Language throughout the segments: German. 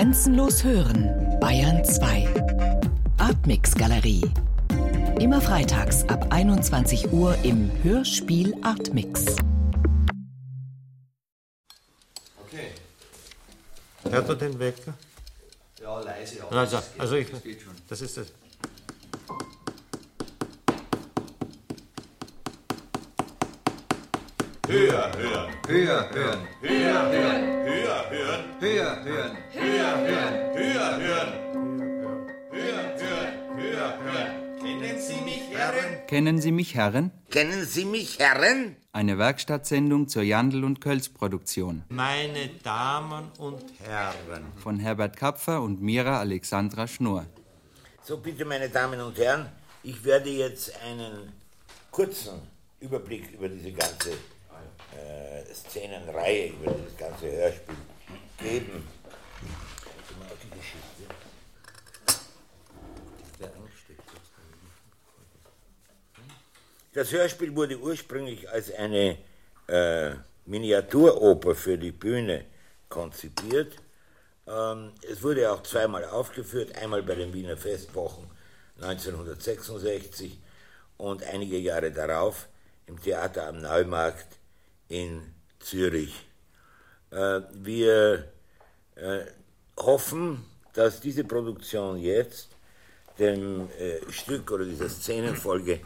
Grenzenlos hören, Bayern 2. Artmix Galerie. Immer freitags ab 21 Uhr im Hörspiel Artmix. Okay. Hört er den Wecker? Ja, leise, aber Also, das geht, also ich, das geht schon. das ist das. Höher, hören. Höher, hören. Höher, hören. Höher, hören. Höher, hören. Höher, hören. Höher, hören. Höher, hören. Höher, hören. Kennen Sie mich, Herren? Kennen Sie mich, Herren? Kennen Sie mich, Herren? Eine Werkstattsendung zur Jandl- und Kölz-Produktion Meine Damen und Herren. von Herbert Kapfer und Mira Alexandra Schnurr. So, bitte, meine Damen und Herren, ich werde jetzt einen kurzen Überblick über diese ganze äh, Szenenreihe, über das ganze Hörspiel ist. Das Hörspiel wurde ursprünglich als eine äh, Miniaturoper für die Bühne konzipiert. Ähm, es wurde auch zweimal aufgeführt, einmal bei den Wiener Festwochen 1966 und einige Jahre darauf im Theater am Neumarkt in Zürich. Äh, wir äh, hoffen, dass diese Produktion jetzt dem äh, Stück oder dieser Szenenfolge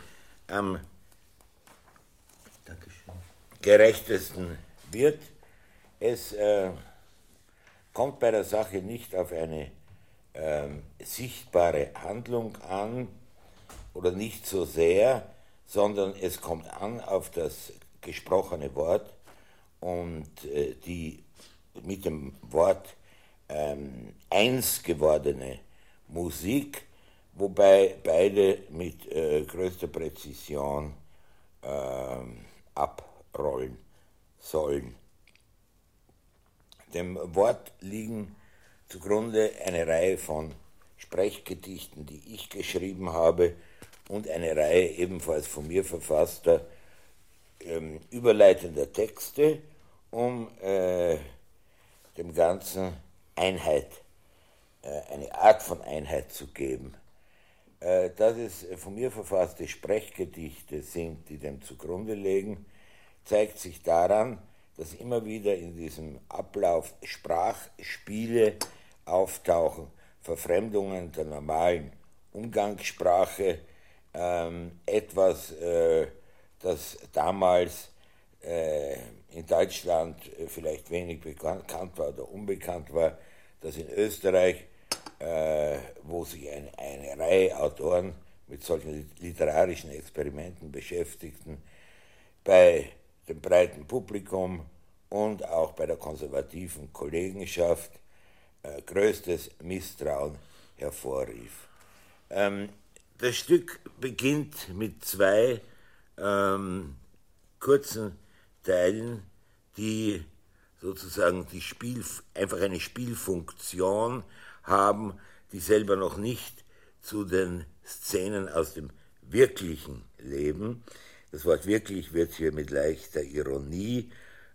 am gerechtesten wird. Es kommt bei der Sache nicht auf eine ähm, sichtbare Handlung an oder nicht so sehr, sondern es kommt an auf das gesprochene Wort und äh, die mit dem Wort ähm, eins gewordene Musik, wobei beide mit äh, größter Präzision ähm, abrollen sollen. Dem Wort liegen zugrunde eine Reihe von Sprechgedichten, die ich geschrieben habe, und eine Reihe ebenfalls von mir verfasster ähm, überleitender Texte, um äh, dem Ganzen Einheit, äh, eine Art von Einheit zu geben. Äh, dass es von mir verfasste Sprechgedichte sind, die dem zugrunde liegen, zeigt sich daran, dass immer wieder in diesem Ablauf Sprachspiele auftauchen, Verfremdungen der normalen Umgangssprache, ähm, etwas, äh, das damals äh, in Deutschland äh, vielleicht wenig bekannt war oder unbekannt war, dass in Österreich, äh, wo sich ein, eine Reihe Autoren mit solchen literarischen Experimenten beschäftigten, bei dem breiten Publikum und auch bei der konservativen Kollegenschaft äh, größtes Misstrauen hervorrief. Ähm, das Stück beginnt mit zwei ähm, kurzen Teilen, die sozusagen die Spiel, einfach eine Spielfunktion haben, die selber noch nicht zu den Szenen aus dem wirklichen Leben, das Wort wirklich wird hier mit leichter Ironie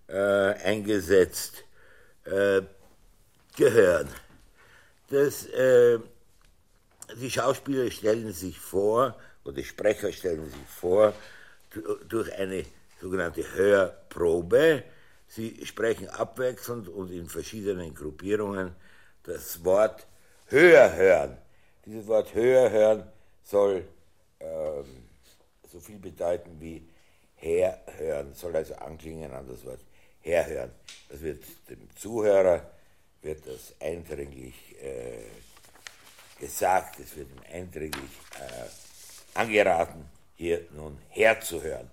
äh, eingesetzt, äh, gehören. Das, äh, die Schauspieler stellen sich vor, oder die Sprecher stellen sich vor, durch eine sogenannte Hörprobe. Sie sprechen abwechselnd und in verschiedenen Gruppierungen das Wort höher hören. Dieses Wort höher hören soll ähm, so viel bedeuten wie herhören, soll also anklingen an das Wort herhören. Das wird dem Zuhörer wird das eindringlich äh, gesagt, es wird ihm eindringlich äh, angeraten, hier nun herzuhören.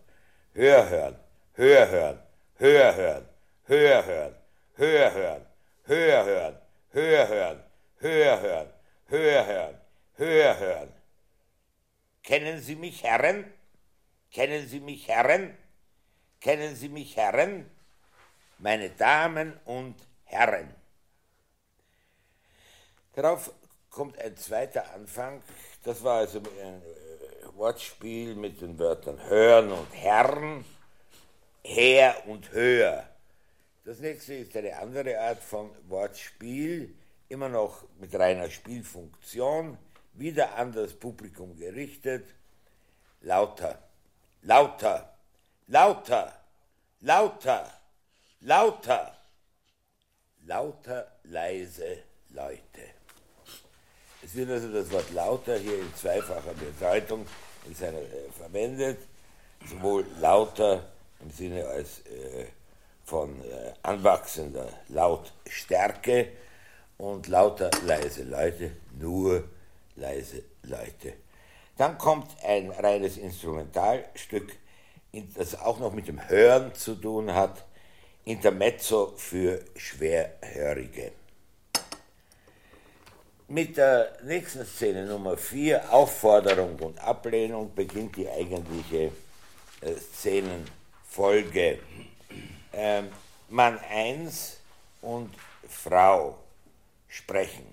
Höher hören, höher hören, höher hören, höher hören, höher hören, höher hören, höher hören, höher hören, höher hören, höher hören. Kennen Sie mich, Herren? Kennen Sie mich, Herren? Kennen Sie mich, Herren? Meine Damen und Herren. Darauf kommt ein zweiter Anfang. Das war also ein Wortspiel mit den Wörtern hören und Herren, her und höher. Das nächste ist eine andere Art von Wortspiel, immer noch mit reiner Spielfunktion, wieder an das Publikum gerichtet. Lauter, lauter, lauter, lauter, lauter, lauter, leise Leute. Es wird also das Wort lauter hier in zweifacher Bedeutung in seiner, äh, verwendet, sowohl lauter im Sinne als äh, von äh, anwachsender Lautstärke und lauter leise Leute, nur leise Leute. Dann kommt ein reines Instrumentalstück, das auch noch mit dem Hören zu tun hat, Intermezzo für Schwerhörige. Mit der nächsten Szene Nummer 4, Aufforderung und Ablehnung, beginnt die eigentliche äh, Szenenfolge. Ähm, Mann 1 und Frau sprechen.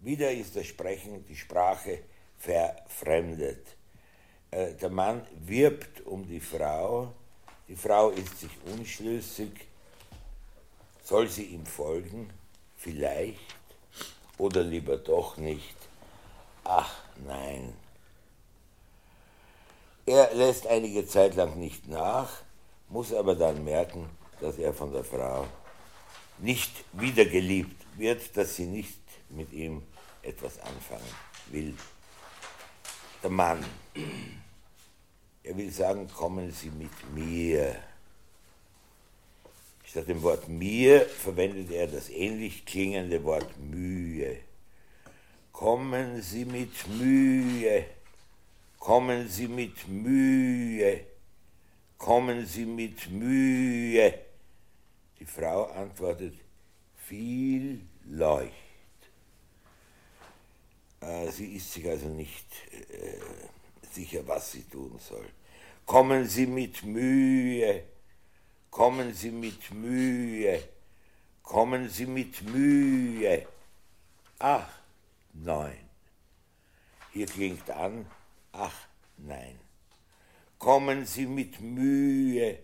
Wieder ist das Sprechen, die Sprache verfremdet. Äh, der Mann wirbt um die Frau, die Frau ist sich unschlüssig, soll sie ihm folgen? Vielleicht oder lieber doch nicht? Ach nein. Er lässt einige Zeit lang nicht nach, muss aber dann merken, dass er von der Frau nicht wieder geliebt wird, dass sie nicht mit ihm etwas anfangen will. Der Mann, er will sagen, kommen Sie mit mir. Statt dem Wort mir verwendet er das ähnlich klingende Wort Mühe. Kommen Sie mit Mühe, kommen Sie mit Mühe, kommen Sie mit Mühe. Die Frau antwortet, viel leucht. Äh, sie ist sich also nicht äh, sicher, was sie tun soll. Kommen Sie mit Mühe, kommen Sie mit Mühe, kommen Sie mit Mühe. Ach, nein. Hier klingt an, ach, nein. Kommen Sie mit Mühe,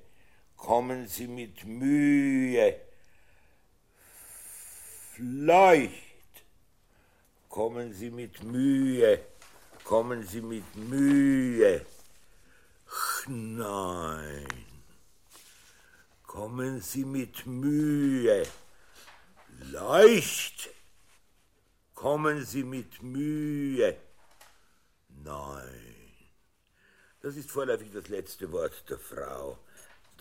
kommen Sie mit Mühe. Fleucht, kommen Sie mit Mühe, kommen Sie mit Mühe. Nein, kommen Sie mit Mühe. Leucht, kommen Sie mit Mühe. Nein. Das ist vorläufig das letzte Wort der Frau.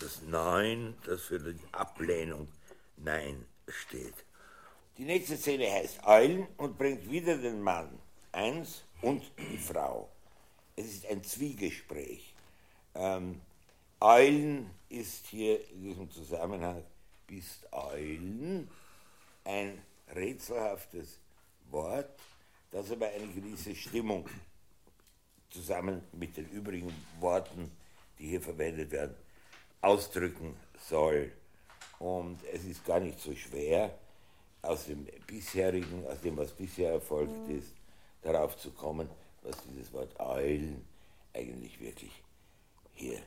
Das Nein, das für die Ablehnung Nein steht. Die nächste Szene heißt Eulen und bringt wieder den Mann, eins, und die Frau. Es ist ein Zwiegespräch. Ähm, Eulen ist hier in diesem Zusammenhang, bist Eulen, ein rätselhaftes Wort, das aber eine gewisse Stimmung zusammen mit den übrigen Worten, die hier verwendet werden, ausdrücken soll. Und es ist gar nicht so schwer, aus dem bisherigen, aus dem, was bisher erfolgt mhm. ist, darauf zu kommen, was dieses Wort Eulen eigentlich wirklich hier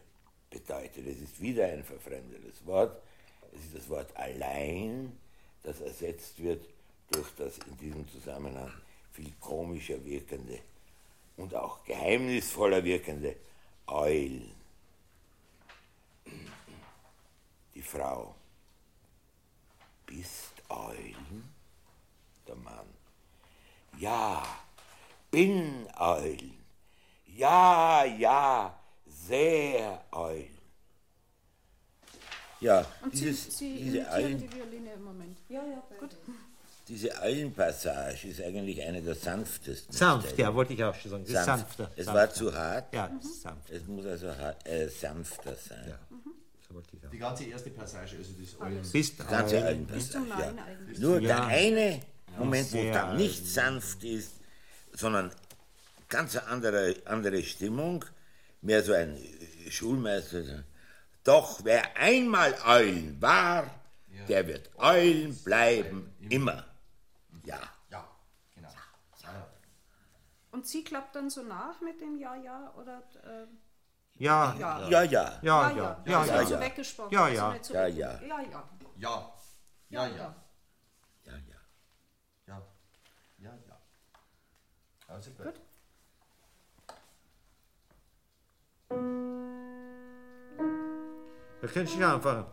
bedeutet. Es ist wieder ein verfremdetes Wort. Es ist das Wort allein, das ersetzt wird durch das in diesem Zusammenhang viel komischer wirkende und auch geheimnisvoller wirkende Eulen. Die Frau. Bist Eulen? Der Mann. Ja, bin Eulen. Ja, ja, sehr Eulen. Ja, Und dieses, Sie, Sie diese Eulen, die Violine im Moment. Ja, ja, gut. diese Eulenpassage ist eigentlich eine der sanftesten. Sanft, Stellen. ja, wollte ich auch schon sagen. Sanft. sanfter. Es sanfter. war zu hart. Ja, es ist sanft. Es muss also hart, äh, sanfter sein. Ja. Die ganze erste Passage, also das Eulen. Bist Die ganze Eulen. Eulenpassage. Bis ja. eigentlich. Nur der Ja. eine Moment, wo dann nicht sanft ist, sondern ganz eine andere, andere Stimmung, mehr so ein Schulmeister. Doch wer einmal Eulen war, der wird Eulen bleiben immer. Ja. Ja, genau. Ja. Und sie klappt dann so nach mit dem Ja, ja oder äh, Ja, Ja. Ja, ja. ja, ja, ja, also ja. so ja. weggesprochen. Ja, also ja. nicht so Ja, weg- ja. Ja, ja. Ja. Ja, ja. Ja, ja. Ja. Also gut. Gut. Da kannst du anfangen.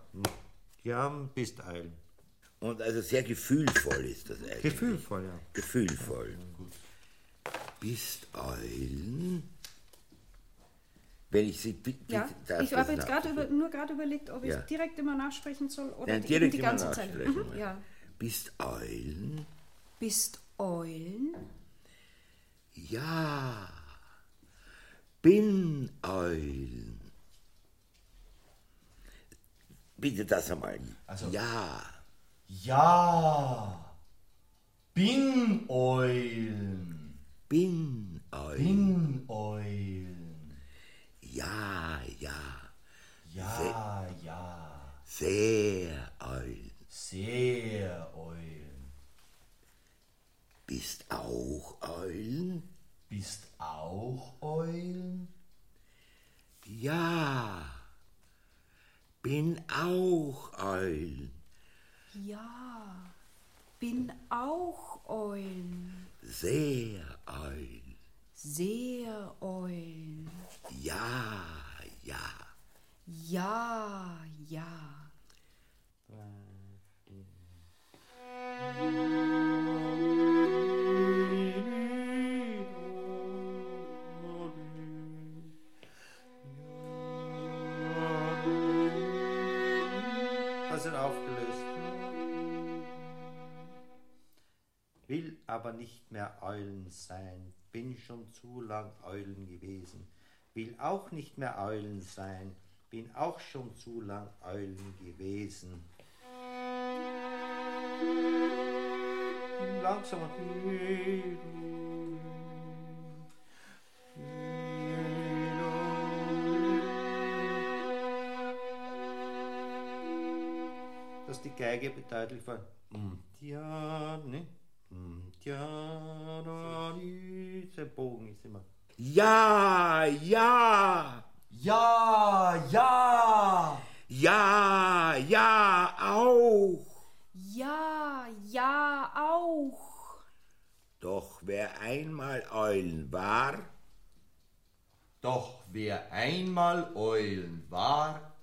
Gern bist eilen. Und also sehr gefühlvoll ist das eigentlich. Gefühlvoll, ja. Gefühlvoll. Bist Eulen? Wenn ich sie bitte. Ja, darf ich habe jetzt gerade über, nur gerade überlegt, ob ich Ja. direkt immer nachsprechen soll oder Nein, die, direkt die immer ganze Zeit. Mhm, ja. Bist Eulen? Bist Eulen? Ja. Bin Eulen. Bitte das einmal. Also- ja. Ja. Bin Eulen. Bin Eulen. Bin Eulen. Ja, ja. Ja, ja. Sehr Eulen. Sehr Eulen. Bist auch Eulen? Bist auch Eulen? Ja. Bin auch Eulen. Ja. Bin auch Eulen. Sehr Eulen. Sehr Eulen. Ja, ja. Ja, ja. Das aber nicht mehr Eulen sein, bin schon zu lang Eulen gewesen. Will auch nicht mehr Eulen sein, bin auch schon zu lang Eulen gewesen. Langsam. dass die Geige bedeutlich war. Mm, Ja, ne? Mm, Ja, da, die- der Bogen ist immer. Ja, ja. Ja, ja. Ja, ja, auch. Ja, ja, auch. Doch wer einmal Eulen war, Doch wer einmal Eulen war,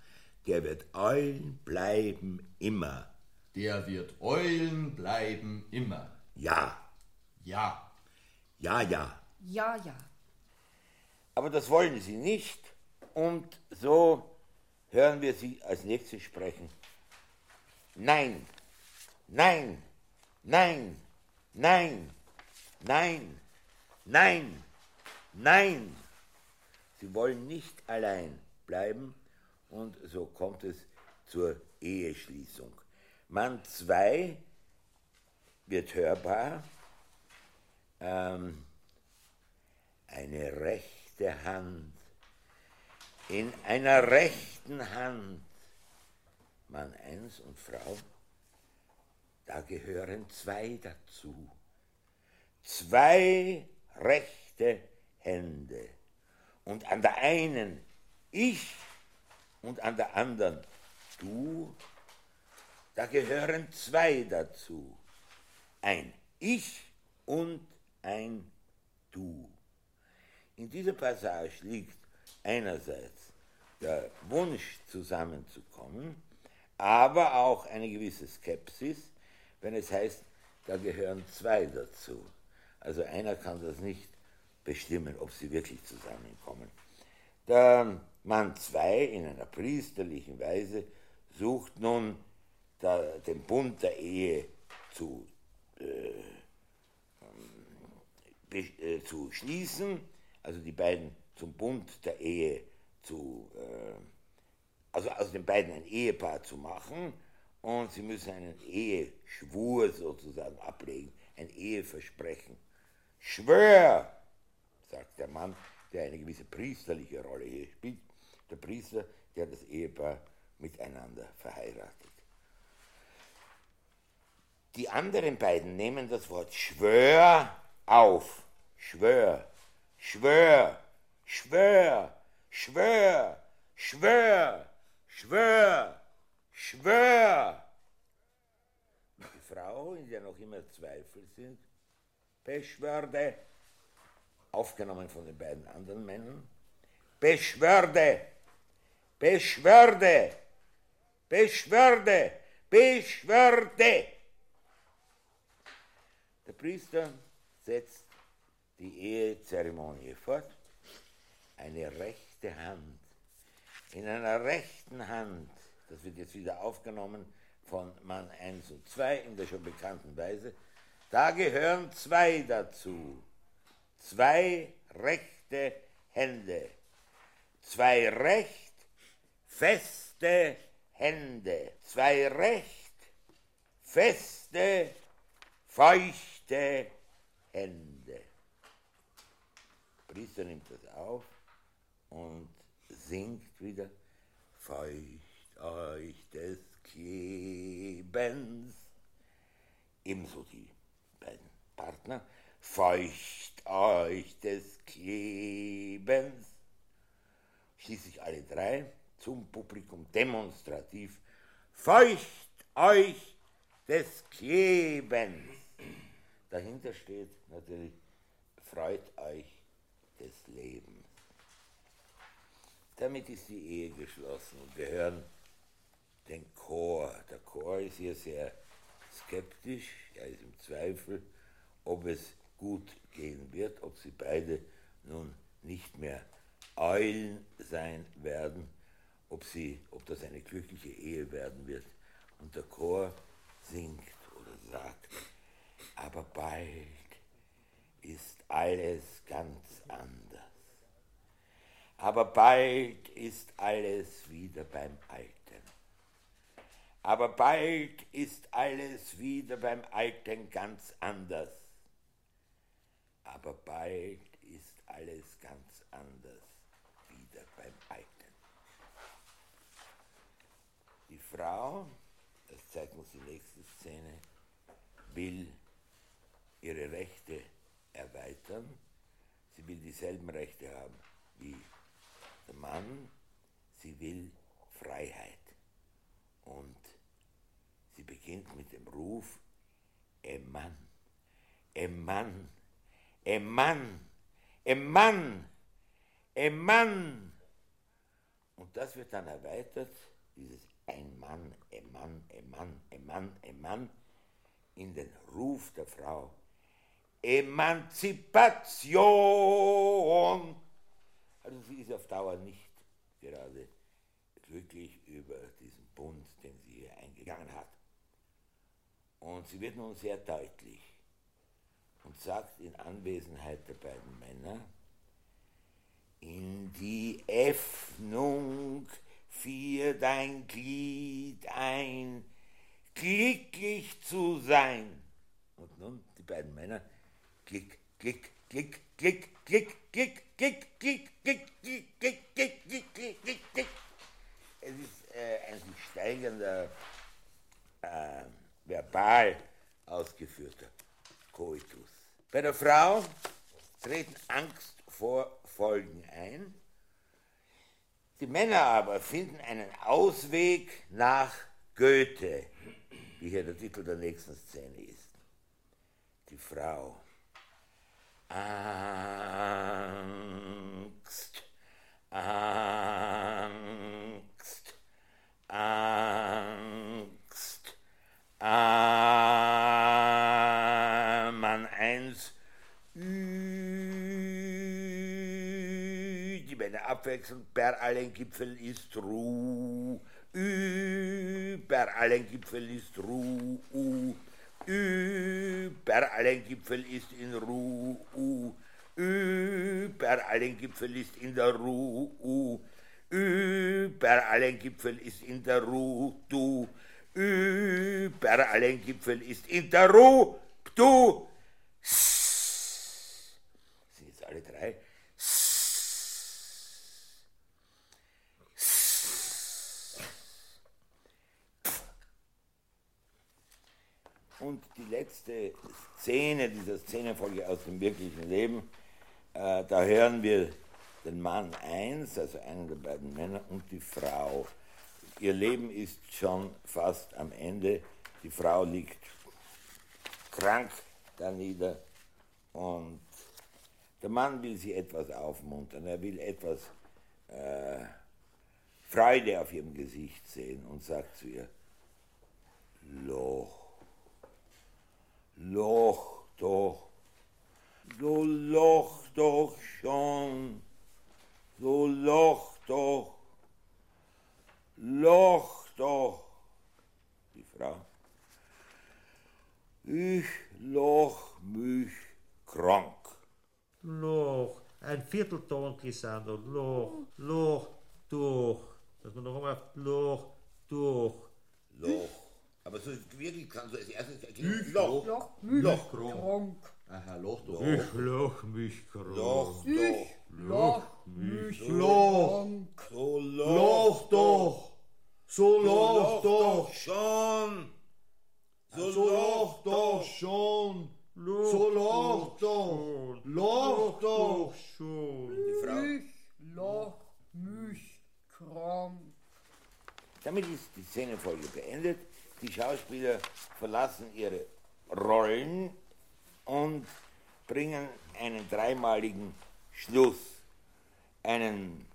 der wird Eulen bleiben immer. der wird Eulen bleiben immer. Ja, Ja. ja, ja. Ja, ja. Aber das wollen sie nicht. Und so hören wir sie als nächstes sprechen. Nein, nein, nein, nein, nein, nein, nein. Sie wollen nicht allein bleiben und so kommt es zur Eheschließung. Mann 2 wird hörbar. Ähm, eine rechte Hand. In einer rechten Hand. Mann 1 und Frau, da gehören zwei dazu. Zwei rechte Hände. Und an der einen ich und an der anderen du, da gehören zwei dazu. Ein Ich und ein Du. In dieser Passage liegt einerseits der Wunsch zusammenzukommen, aber auch eine gewisse Skepsis, wenn es heißt, da gehören zwei dazu. Also einer kann das nicht bestimmen, ob sie wirklich zusammenkommen. Der Mann 2 in einer priesterlichen Weise sucht nun da, den Bund der Ehe zu, äh, be, äh, zu schließen, also die beiden zum Bund der Ehe zu, äh, also aus den beiden ein Ehepaar zu machen und sie müssen einen Eheschwur sozusagen ablegen, ein Eheversprechen. Schwör, sagt der Mann, der eine gewisse priesterliche Rolle hier spielt, der Priester, der das Ehepaar miteinander verheiratet. Die anderen beiden nehmen das Wort Schwör auf. Schwör, schwör, schwör, schwör, schwör, schwör, schwör. Die Frau, in der noch immer Zweifel sind, beschwörde, aufgenommen von den beiden anderen Männern. Beschwörde, Beschwörde, Beschwörde, Beschwörde. Der Priester setzt die Ehezeremonie fort. Eine rechte Hand. In einer rechten Hand, das wird jetzt wieder aufgenommen von Mann 1 und 2 in der schon bekannten Weise, da gehören zwei dazu. Zwei rechte Hände. Zwei recht feste Hände. Zwei recht feste, feuchte Hände. Der Priester nimmt das auf und singt wieder Feucht euch des Gebens. Ebenso die beiden Partner. Feucht euch des Gebens. Schließlich alle drei zum Publikum demonstrativ. Feucht euch des Gebens. Dahinter steht natürlich, freut euch des Lebens. Damit ist die Ehe geschlossen und wir hören den Chor. Der Chor ist hier sehr skeptisch, er ist im Zweifel, ob es gut gehen wird, ob sie beide nun nicht mehr Eulen sein werden, ob, sie, ob das eine glückliche Ehe werden wird. Und der Chor singt oder sagt, aber bald ist alles ganz anders. Aber bald ist alles wieder beim Alten. Aber bald ist alles wieder beim Alten ganz anders. Aber bald ist alles ganz anders wieder beim Alten. Die Frau, das zeigt uns die nächste Szene, will ihre Rechte erweitern. Sie will dieselben Rechte haben wie der Mann. Sie will Freiheit. Und sie beginnt mit dem Ruf, em Mann, em Mann, em Mann, em Mann, em Mann. Und das wird dann erweitert, dieses ein Mann, ein Mann, ein Mann, ein Mann, ein Mann, in den Ruf der Frau. Emanzipation! Also sie ist auf Dauer nicht gerade glücklich über diesen Bund, den sie hier eingegangen hat. Und sie wird nun sehr deutlich und sagt in Anwesenheit der beiden Männer, in die Öffnung fiel dein Glied ein, glücklich zu sein. Und nun die beiden Männer, klick, klick, klick, klick, klick, klick, klick, klick, klick, klick, klick, klick, klick, klick, klick, klick. Es ist äh, ein sich steigender, äh, verbal ausgeführter Koitus. Bei der Frau treten Angst vor Folgen ein. Die Männer aber finden einen Ausweg nach Goethe, wie hier der Titel der nächsten Szene ist. Die Frau. Angst, Angst, Angst, ah, Mann eins, die Männer abwechselnd, per allen Gipfeln ist Ruhe, per allen Gipfeln ist Ruhe, über allen Gipfel ist in Ruhe, über allen Gipfel ist in der Ruhe, über allen Gipfel ist in der Ruhe, du, über allen Gipfel ist in der Ruhe, du. Sind jetzt alle drei. Letzte Szene dieser Szenenfolge aus dem wirklichen Leben, äh, da hören wir den Mann 1, also einen der beiden Männer, und die Frau. Ihr Leben ist schon fast am Ende. Die Frau liegt krank da nieder und Der Mann will sie etwas aufmuntern, er will etwas äh, Freude auf ihrem Gesicht sehen und sagt zu ihr, Loch, Loch doch, so loch doch schon, so loch doch, loch doch. Die Frau, ich loch mich krank. Loch, ein Viertelton glissando, Loch, Loch, durch. Dass man noch einmal Loch, durch. Loch. Aber so wirklich kann so als erstes Loch. Loch, Loch. krank. Aha, Loch doch. Ich loch mich krank. Loch doch. Loch, mich Loch. krank. So Loch doch. So Loch doch. schon. So So Loch doch schon. So Loch doch. Loch doch. Schon. Die Frau. Ich loch mich krank. Damit ist die Szenenfolge beendet. Die Schauspieler verlassen ihre Rollen und bringen einen dreimaligen Schluss, einen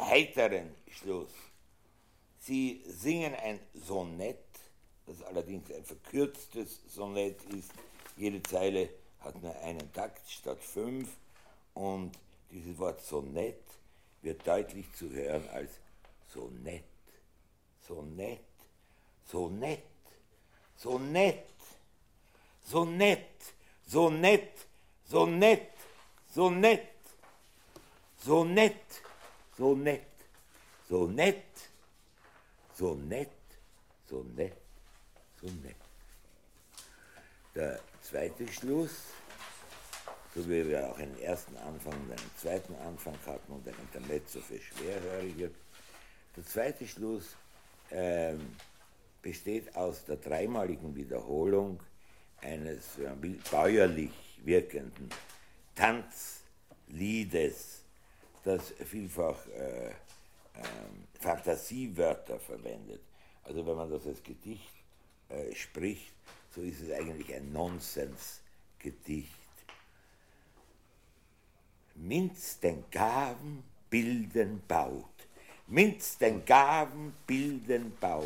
heiteren Schluss. Sie singen ein Sonett, das allerdings ein verkürztes Sonett ist. Jede Zeile hat nur einen Takt statt fünf und dieses Wort Sonett wird deutlich zu hören als Sonett, Sonett, Sonett, Sonett, Sonett, Sonett, Sonett, Sonett, Sonett, Sonett, Sonett, Sonett, Sonett, Sonett. Der zweite Schluss, so wie wir auch einen ersten Anfang und einen zweiten Anfang hatten und ein Intermezzo für Schwerhörige. Der zweite Schluss ähm, besteht aus der dreimaligen Wiederholung eines bäuerlich wirkenden Tanzliedes, das vielfach äh, ähm, Fantasiewörter verwendet. Also wenn man das als Gedicht äh, spricht, so ist es eigentlich ein Nonsensgedicht. Minz den Gaben bilden baut, Minz den Gaben bilden Bau.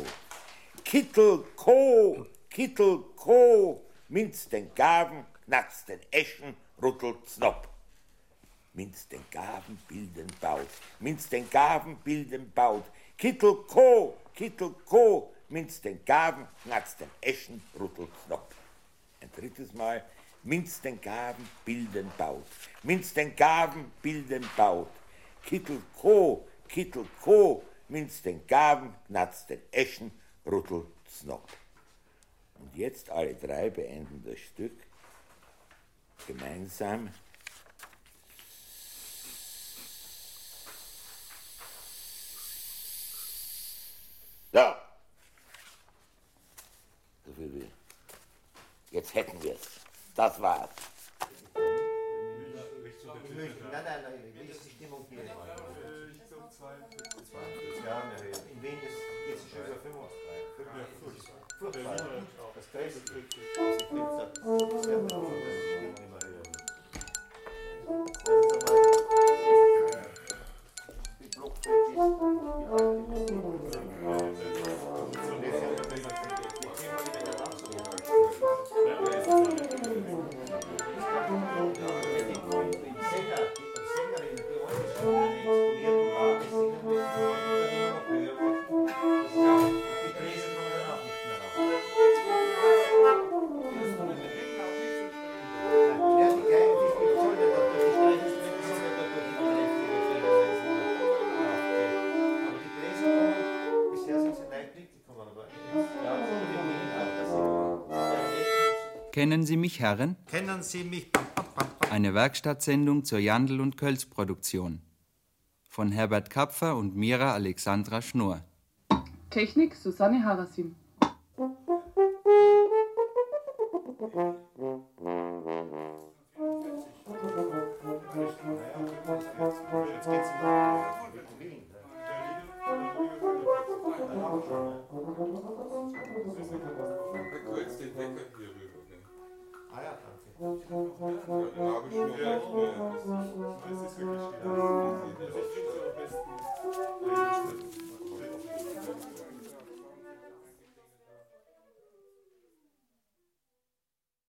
Kittel, Co, Kittel, Co, den Gaben, nachts den Eschen, ruttelt Snob. Minz den Gaben bilden Baut, den Gaben bilden Baut. Kittel, Co, Kittel, Co, den Gaben, nachts den Eschen, ruttelt Snob. Ein drittes Mal, Minz den Gaben bilden Baut, den Gaben bilden Baut. Kittel, Co, Kittel ko, Minz den Gaben, knacks den Eschen, ruttelt Snopp. Und jetzt alle drei beenden das Stück gemeinsam. So. So. Jetzt hätten wir es. Das war's. Nein, nein, nein, 20 Jahren erheben. In wen ist es schon über 35. Furchtbar. Das Kreiselglück, das ich jetzt habe, ist ja auch immer höher. Das ist aber die Blockfläche, ist. Kennen Sie mich, Herren? Kennen Sie mich? Eine Werkstattsendung zur Jandl- und Kölz-Produktion. Von Herbert Kapfer und Mira Alexandra Schnurr. Technik Susanne Harasim. Das ist wirklich jeder. Das ist am besten eingestellt.